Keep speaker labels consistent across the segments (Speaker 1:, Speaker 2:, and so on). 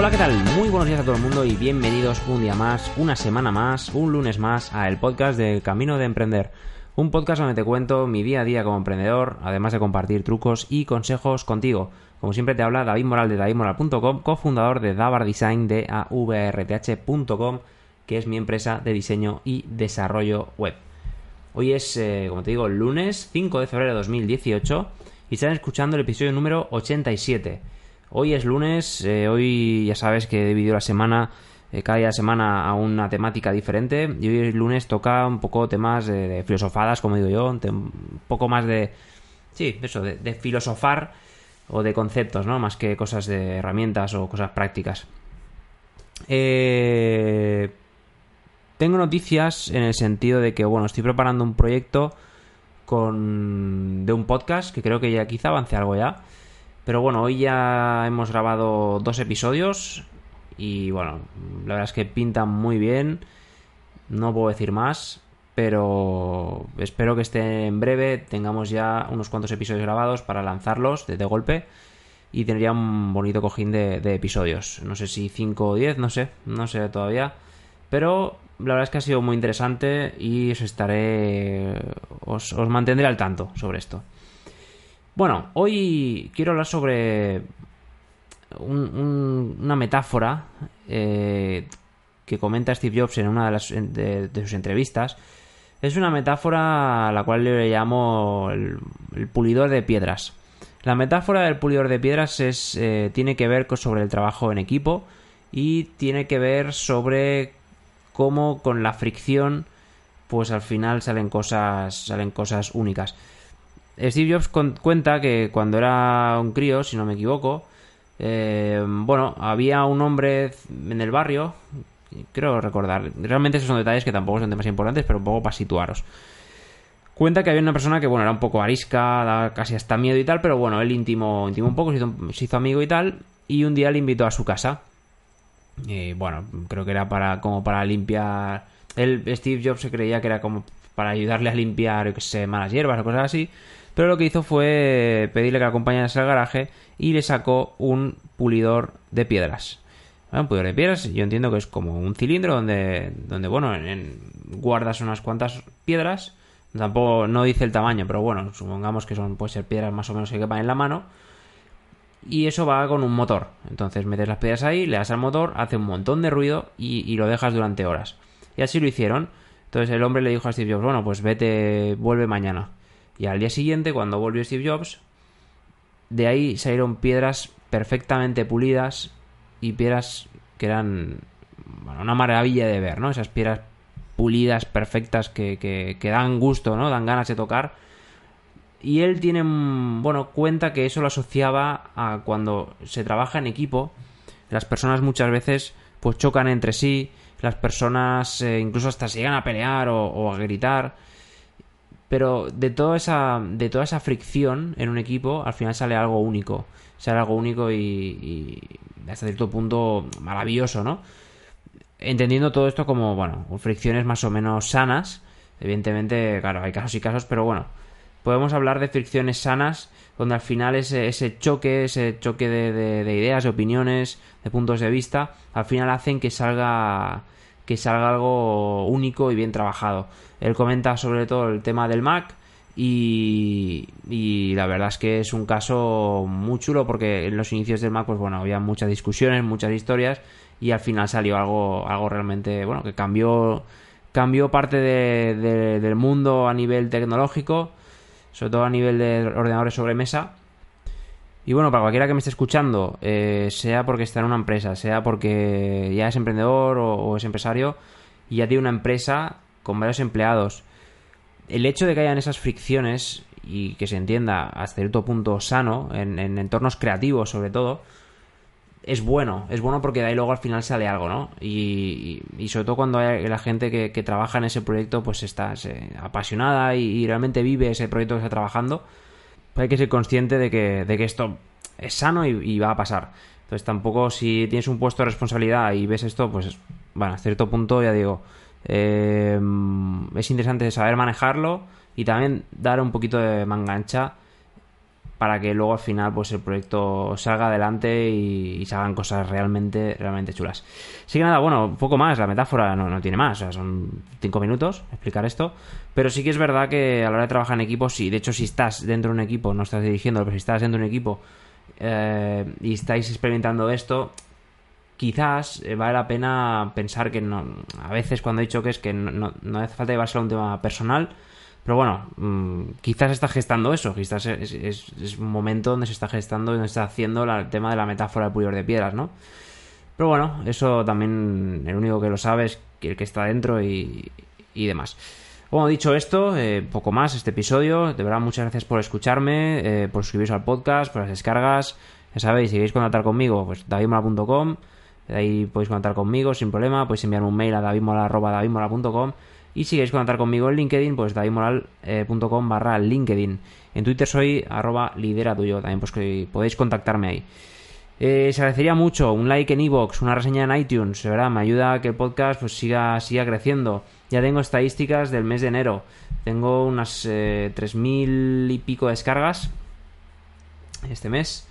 Speaker 1: Hola, ¿qué tal? Muy buenos días a todo el mundo y bienvenidos un día más, una semana más, un lunes más a el podcast de Camino de Emprender. Un podcast donde te cuento mi día a día como emprendedor, además de compartir trucos y consejos contigo. Como siempre te habla David Moral de davidmoral.com, cofundador de Davar Design de avrth.com, que es mi empresa de diseño y desarrollo web. Hoy es, eh, como te digo, lunes 5 de febrero de 2018 y están escuchando el episodio número 87. Hoy es lunes, eh, hoy ya sabes que he dividido la semana, eh, cada día de semana a una temática diferente y hoy el lunes toca un poco temas de, filosofadas, como digo yo, un poco más de, sí, eso, de, filosofar o de conceptos, ¿no? Más que cosas de herramientas o cosas prácticas. Eh, tengo noticias en el sentido de que, bueno, estoy preparando un proyecto con de un podcast que creo que ya quizá avance algo ya. Pero bueno, hoy ya hemos grabado dos episodios y bueno, la verdad es que pintan muy bien. No puedo decir más, pero espero que esté en breve. Tengamos ya unos cuantos episodios grabados para lanzarlos de, golpe y tendría un bonito cojín de, episodios. No sé si 5 o 10, no sé, no sé todavía. Pero la verdad es que ha sido muy interesante y os estaré. Os, mantendré al tanto sobre esto. Bueno, hoy quiero hablar sobre una metáfora eh, que comenta Steve Jobs en una de, sus entrevistas. Es una metáfora a la cual le llamo el, pulidor de piedras. La metáfora del pulidor de piedras es, eh, tiene que ver sobre el trabajo en equipo y tiene que ver sobre cómo con la fricción pues al final salen cosas salen cosas únicas. Steve Jobs cuenta que cuando era un crío, si no me equivoco, eh, bueno, había un hombre en el barrio, creo recordar, realmente esos son detalles que tampoco son demasiado importantes, pero un poco para situaros. Cuenta que había una persona que, bueno, era un poco arisca, daba casi hasta miedo y tal, pero bueno, él intimó, intimó un poco, se hizo amigo y tal, y un día le invitó a su casa. Y bueno, creo que era para como para limpiar. El Steve Jobs se creía que era como para ayudarle a limpiar, que sé, malas hierbas o cosas así. Pero lo que hizo fue pedirle que le acompañase al garaje y le sacó un pulidor de piedras. Un pulidor de piedras, yo entiendo que es como un cilindro donde, donde bueno, en, guardas unas cuantas piedras. Tampoco no dice el tamaño, pero bueno, supongamos que son, puede ser piedras más o menos que quepan en la mano y eso va con un motor. Entonces metes las piedras ahí, le das al motor, hace un montón de ruido y, lo dejas durante horas. Y así lo hicieron. Entonces el hombre le dijo a Steve Jobs, bueno, pues vete, vuelve mañana. Y al día siguiente, cuando volvió Steve Jobs, de ahí salieron piedras perfectamente pulidas y piedras que eran bueno, una maravilla de ver, ¿no? Esas piedras pulidas, perfectas, que, que, que dan gusto, ¿no? Dan ganas de tocar y él tiene, bueno, cuenta que eso lo asociaba a cuando se trabaja en equipo. Las personas muchas veces pues chocan entre sí, las personas eh, incluso hasta se llegan a pelear o, a gritar. Pero de toda esa, de toda esa fricción en un equipo, al final sale algo único. Sale algo único y, y hasta cierto punto maravilloso, ¿no? Entendiendo todo esto como, bueno, fricciones más o menos sanas. Evidentemente, claro, hay casos y casos, pero bueno, podemos hablar de fricciones sanas, donde al final ese, ese choque, ese choque de, de, ideas, de opiniones, de puntos de vista, al final hacen que salga que salga algo único y bien trabajado. Él comenta sobre todo el tema del Mac y, y, la verdad es que es un caso muy chulo porque en los inicios del Mac pues bueno había muchas discusiones, muchas historias y al final salió algo, algo realmente bueno que cambió cambió parte de, del mundo a nivel tecnológico sobre todo a nivel de ordenadores sobre mesa. Y bueno, para cualquiera que me esté escuchando, eh, sea porque está en una empresa, sea porque ya es emprendedor o, es empresario y ya tiene una empresa con varios empleados, el hecho de que hayan esas fricciones y que se entienda hasta cierto punto sano, en entornos creativos sobre todo, es bueno, es bueno porque de ahí luego al final sale algo, ¿no? Y, y, sobre todo cuando hay la gente que, trabaja en ese proyecto pues está apasionada y, realmente vive ese proyecto que está trabajando, pues hay que ser consciente de que, de que esto es sano y, va a pasar. Entonces tampoco si tienes un puesto de responsabilidad y ves esto, pues bueno, a cierto punto ya digo, eh, es interesante saber manejarlo y también dar un poquito de mangancha para que luego al final pues el proyecto salga adelante y, se hagan cosas realmente realmente chulas. Así que nada, bueno, poco más, la metáfora no, no tiene más, o sea, son cinco minutos explicar esto, pero sí que es verdad que a la hora de trabajar en equipo, sí, de hecho si estás dentro de un equipo, no estás dirigiendo, pero si estás dentro de un equipo eh, y estáis experimentando esto, quizás eh, vale la pena pensar que no, a veces cuando he dicho que es que no, no, hace falta llevarse a un tema personal, pero bueno, mmm, quizás está gestando eso, quizás es, es, es, un momento donde se está gestando, donde se está haciendo la, el tema de la metáfora del pulidor de piedras, ¿no? Pero bueno, eso también el único que lo sabe es el que está dentro y, y demás. Bueno, dicho esto, eh, poco más este episodio. De verdad, muchas gracias por escucharme, eh, por suscribiros al podcast, por las descargas. Ya sabéis, si queréis contactar conmigo, pues davidmola.com. Ahí podéis contactar conmigo sin problema. Podéis enviarme un mail a davidmola.com y si queréis contactar conmigo en LinkedIn, pues davidmoral.com barra LinkedIn. En Twitter soy arroba lidera tuyo, también pues podéis contactarme ahí. Eh, se agradecería mucho un like en iVoox, una reseña en iTunes, verdad, me ayuda a que el podcast pues siga, siga creciendo. Ya tengo estadísticas del mes de enero. Tengo unas eh, 3.000 y pico descargas este mes.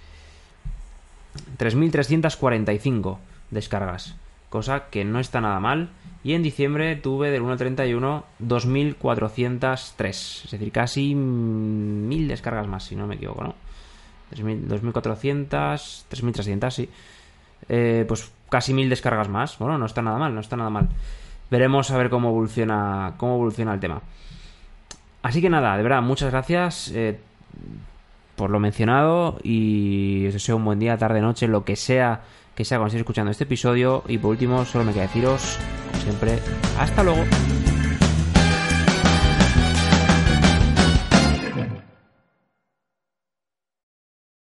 Speaker 1: 3.345 descargas, cosa que no está nada mal. Y en diciembre tuve del 1 al 31 2.403, es decir, casi 1.000 descargas más, si no me equivoco, ¿no? 2.400, 3.300, sí. Eh, pues casi 1.000 descargas más. Bueno, no está nada mal, no está nada mal. Veremos a ver cómo evoluciona, cómo evoluciona el tema. Así que nada, de verdad, muchas gracias eh, por lo mencionado y os deseo un buen día, tarde, noche, lo que sea que sea cuando estéis escuchando este episodio. Y por último, solo me queda deciros, como siempre, hasta luego.